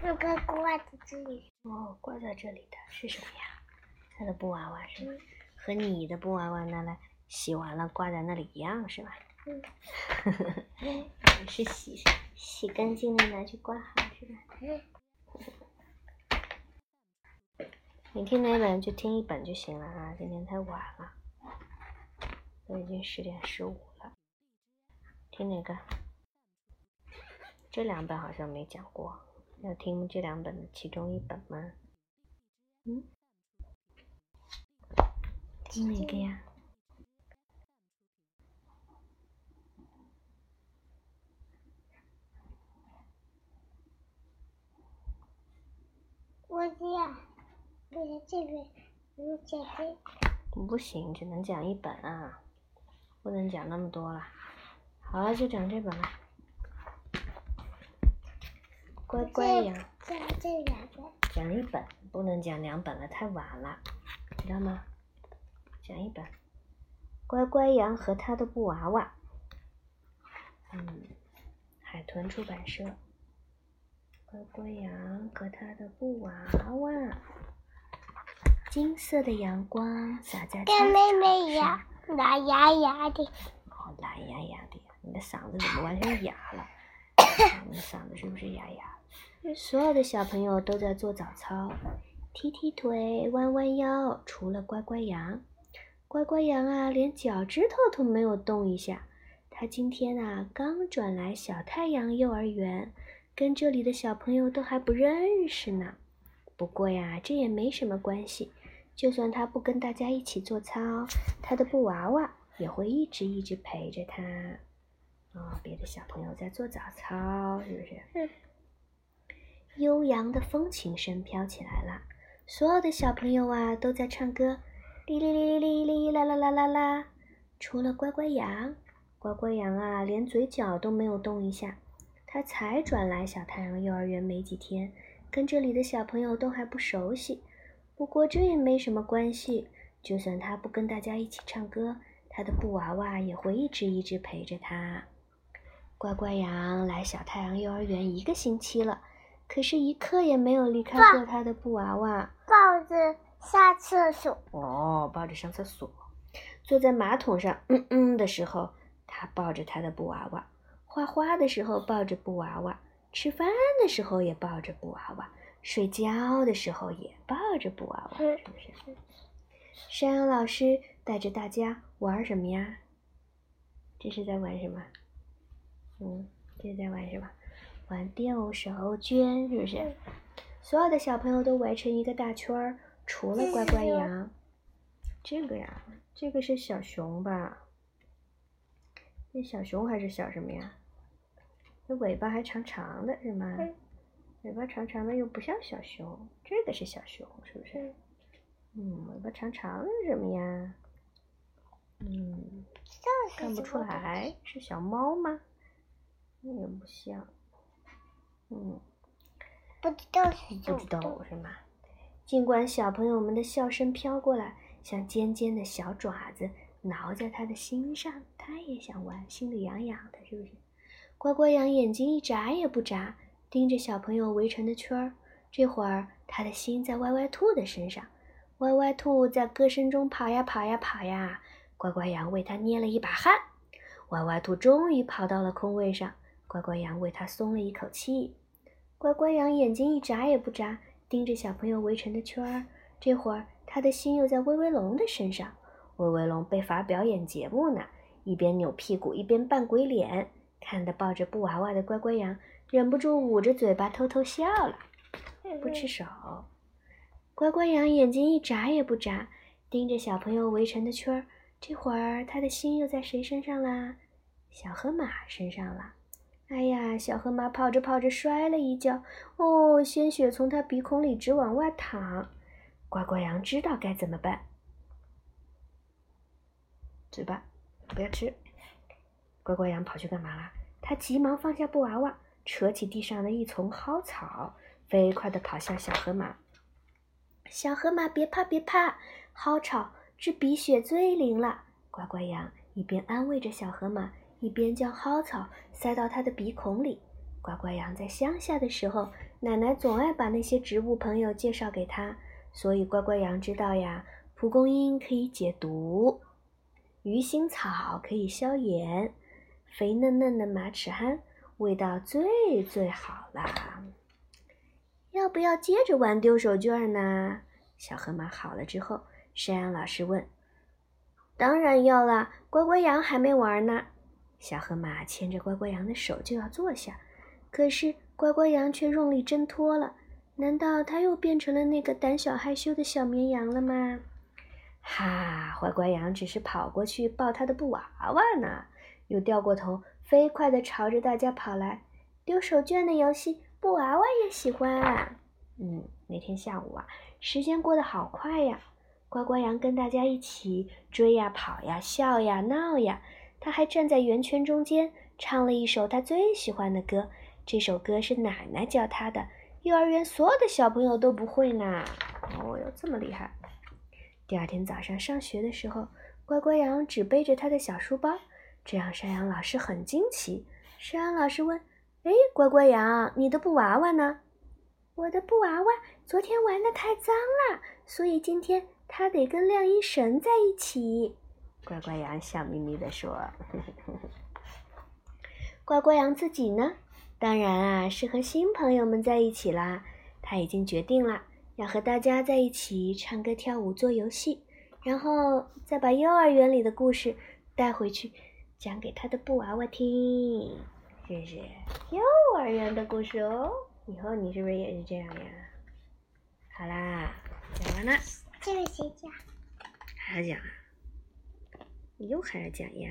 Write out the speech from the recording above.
那个挂在这里。哦，挂在这里的是什么呀？他的布娃娃是吗？和你的布娃娃拿来洗完了挂在那里一样是吧？嗯。是洗洗干净了拿去挂好是吧？嗯。你听哪本就听一本就行了啊！今天太晚了，都已经十点十五了。听哪个？这两本好像没讲过，要听这两本的其中一本吗？嗯？听哪个呀？我讲。不是这个，你讲这。不行，只能讲一本啊，不能讲那么多了。好了，就讲这本了。乖乖羊。讲这两本。讲一本，不能讲两本了，太晚了，知道吗？讲一本。乖乖羊和他的布娃娃。嗯，海豚出版社。乖乖羊和他的布娃娃。金色的阳光洒在跟妹妹一样懒洋洋的。哦，懒洋洋的，你的嗓子怎么完全哑了？嗓子是不是哑哑？所有的小朋友都在做早操，踢踢腿，弯弯腰，除了乖乖羊。乖乖羊啊，连脚趾头都没有动一下。他今天啊，刚转来小太阳幼儿园，跟这里的小朋友都还不认识呢。不过呀，这也没什么关系。就算他不跟大家一起做操，他的布娃娃也会一直一直陪着他。啊，别的小朋友在做早操，是不是？悠扬的风琴声飘起来了，所有的小朋友啊都在唱歌，哩哩哩哩哩啦啦啦啦啦。除了乖乖羊，乖乖羊啊连嘴角都没有动一下。他才转来小太阳幼儿园没几天，跟这里的小朋友都还不熟悉。不过这也没什么关系，就算他不跟大家一起唱歌，他的布娃娃也会一直一直陪着他。乖乖羊来小太阳幼儿园一个星期了，可是一刻也没有离开过他的布娃娃。抱着上厕所。哦，抱着上厕所。坐在马桶上，嗯嗯的时候，他抱着他的布娃娃；画画的时候抱着布娃娃；吃饭的时候也抱着布娃娃。睡觉的时候也抱着布娃娃，是不是？山羊老师带着大家玩什么呀？这是在玩什么？嗯，这是在玩什么？玩丢手绢，是不是？所有的小朋友都围成一个大圈儿，除了乖乖羊。这个呀，这个是小熊吧？那小熊还是小什么呀？那尾巴还长长的，是吗？尾巴长长的又不像小熊，这个是小熊，是不是？嗯，尾巴长长的是什么呀？嗯，看不出来，是小猫吗？也不像。嗯，不知道是不知道是吗？尽管小朋友们的笑声飘过来，像尖尖的小爪子挠在他的心上，他也想玩，心里痒痒的，是不是？乖乖羊眼睛一眨也不眨。盯着小朋友围成的圈儿，这会儿他的心在歪歪兔的身上。歪歪兔在歌声中跑呀跑呀跑呀，乖乖羊为他捏了一把汗。歪歪兔终于跑到了空位上，乖乖羊为他松了一口气。乖乖羊眼睛一眨也不眨，盯着小朋友围成的圈儿，这会儿他的心又在威威龙的身上。威威龙被罚表演节目呢，一边扭屁股一边扮鬼脸，看得抱着布娃娃的乖乖羊。忍不住捂着嘴巴偷偷笑了，不吃手。乖乖羊眼睛一眨也不眨，盯着小朋友围成的圈儿。这会儿他的心又在谁身上啦？小河马身上了。哎呀，小河马跑着跑着摔了一跤，哦，鲜血从他鼻孔里直往外淌。乖乖羊知道该怎么办。嘴巴，不要吃。乖乖羊跑去干嘛了？他急忙放下布娃娃。扯起地上的一丛蒿草，飞快地跑向小河马。小河马，别怕，别怕，蒿草治鼻血最灵了。乖乖羊一边安慰着小河马，一边将蒿草塞到他的鼻孔里。乖乖羊在乡下的时候，奶奶总爱把那些植物朋友介绍给他，所以乖乖羊知道呀，蒲公英可以解毒，鱼腥草可以消炎，肥嫩嫩的马齿苋味道最最好啦。要不要接着玩丢手绢呢？小河马好了之后，山羊老师问。当然要啦，乖乖羊还没玩呢。小河马牵着乖乖羊的手就要坐下，可是乖乖羊却用力挣脱了。难道它又变成了那个胆小害羞的小绵羊了吗？哈，乖乖羊只是跑过去抱它的布娃娃呢，又掉过头，飞快地朝着大家跑来。丢手绢的游戏，布娃娃也喜欢。嗯，那天下午啊，时间过得好快呀。乖乖羊跟大家一起追呀、跑呀、笑呀、闹呀。他还站在圆圈中间，唱了一首他最喜欢的歌。这首歌是奶奶教他的，幼儿园所有的小朋友都不会呢。哦哟，这么厉害！第二天早上上学的时候，乖乖羊只背着他的小书包，这让山羊老师很惊奇。山羊老师问：“哎，乖乖羊，你的布娃娃呢？”“我的布娃娃昨天玩的太脏了，所以今天它得跟晾衣绳在一起。”乖乖羊笑眯眯地说：“ 乖乖羊自己呢？当然啊，是和新朋友们在一起啦。他已经决定了，要和大家在一起唱歌、跳舞、做游戏，然后再把幼儿园里的故事带回去，讲给他的布娃娃听。是不是？幼儿园的故事哦。以后你是不是也是这样呀？好啦，讲完了。这个谁讲？还讲啊？你又还要讲呀？